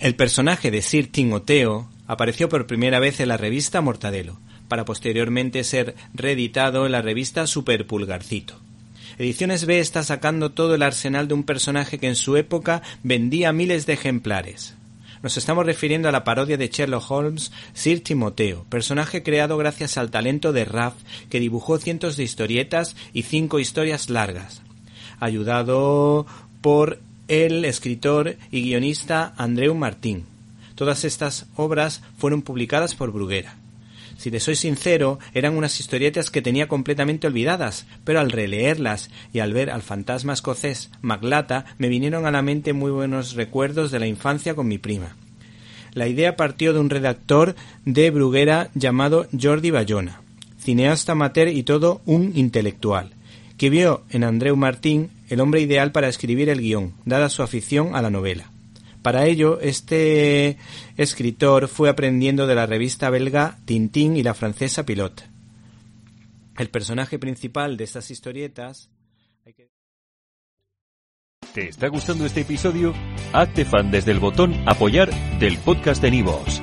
El personaje de Sir Timoteo apareció por primera vez en la revista Mortadelo, para posteriormente ser reeditado en la revista Super Pulgarcito. Ediciones B está sacando todo el arsenal de un personaje que en su época vendía miles de ejemplares. Nos estamos refiriendo a la parodia de Sherlock Holmes, Sir Timoteo, personaje creado gracias al talento de Raff, que dibujó cientos de historietas y cinco historias largas, ayudado por el escritor y guionista Andreu Martín. Todas estas obras fueron publicadas por Bruguera. Si le soy sincero, eran unas historietas que tenía completamente olvidadas, pero al releerlas y al ver al fantasma escocés Maglata me vinieron a la mente muy buenos recuerdos de la infancia con mi prima. La idea partió de un redactor de Bruguera llamado Jordi Bayona, cineasta amateur y todo un intelectual, que vio en Andreu Martín el hombre ideal para escribir el guion, dada su afición a la novela. Para ello, este escritor fue aprendiendo de la revista belga Tintín y la francesa Pilote. El personaje principal de estas historietas. ¿Te está gustando este episodio? Hazte fan desde el botón Apoyar del podcast de Nivos.